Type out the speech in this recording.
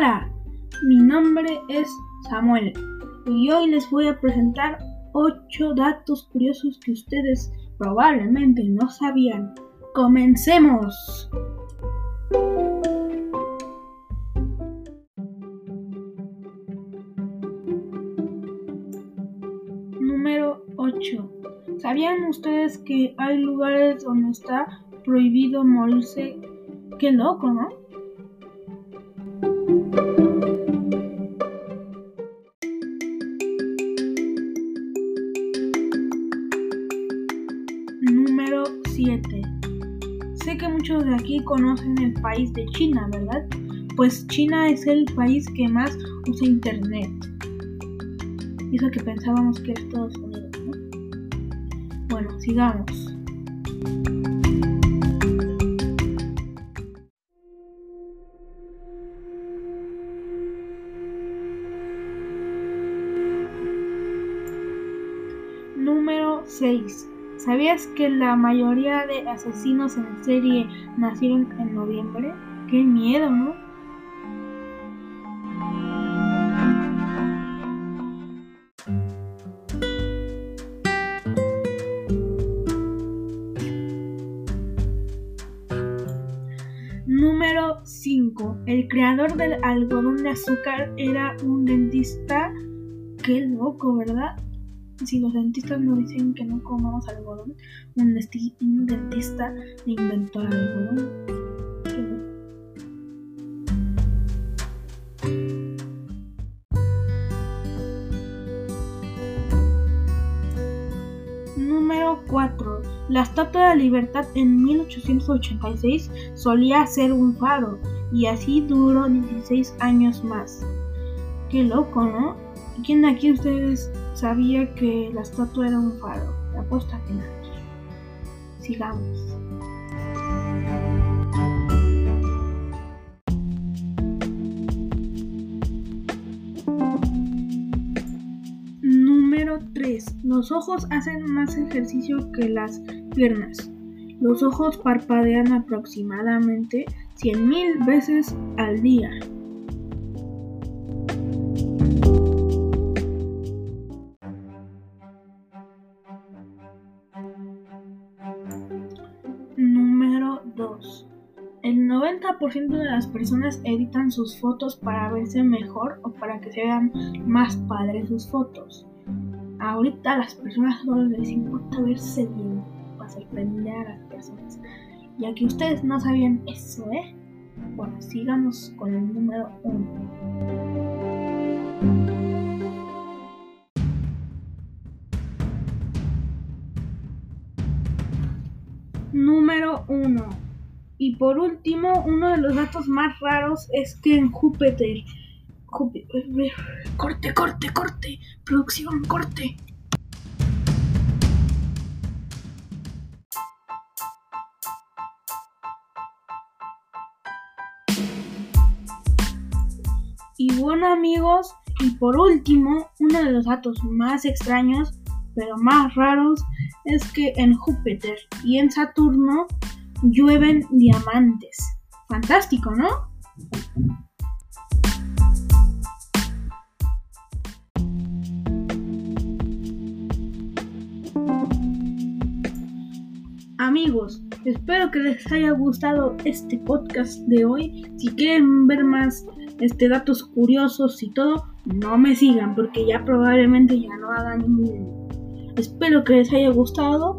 Hola, mi nombre es Samuel y hoy les voy a presentar 8 datos curiosos que ustedes probablemente no sabían. ¡Comencemos! Número 8. ¿Sabían ustedes que hay lugares donde está prohibido morirse? Qué loco, ¿no? 7. Sé que muchos de aquí conocen el país de China, ¿verdad? Pues China es el país que más usa Internet. Eso que pensábamos que era Estados Unidos, ¿no? Bueno, sigamos. Número 6. ¿Sabías que la mayoría de asesinos en serie nacieron en noviembre? ¡Qué miedo, ¿no? Número 5. El creador del algodón de azúcar era un dentista. Qué loco, ¿verdad? Si los dentistas no dicen que no comamos algodón, un, dentista inventó el algodón. Número 4. La Estatua de la Libertad en 1886 solía ser un faro y así duró 16 años más. Qué loco, ¿no? ¿Quién de aquí ustedes sabía que la estatua era un faro? Te apuesto a que nadie. Sigamos. Número 3. Los ojos hacen más ejercicio que las piernas. Los ojos parpadean aproximadamente 100.000 veces al día. 90% de las personas editan sus fotos para verse mejor o para que se vean más padres sus fotos. Ahorita las personas solo les importa verse bien para sorprender a las personas. Ya que ustedes no sabían eso, ¿eh? Bueno, sigamos con el número 1. Número 1. Y por último, uno de los datos más raros es que en Júpiter. Corte, corte, corte. Producción, corte. Y bueno amigos, y por último, uno de los datos más extraños, pero más raros, es que en Júpiter y en Saturno llueven diamantes. Fantástico, ¿no? Amigos, espero que les haya gustado este podcast de hoy. Si quieren ver más este, datos curiosos y todo, no me sigan porque ya probablemente ya no hagan ninguno. Espero que les haya gustado.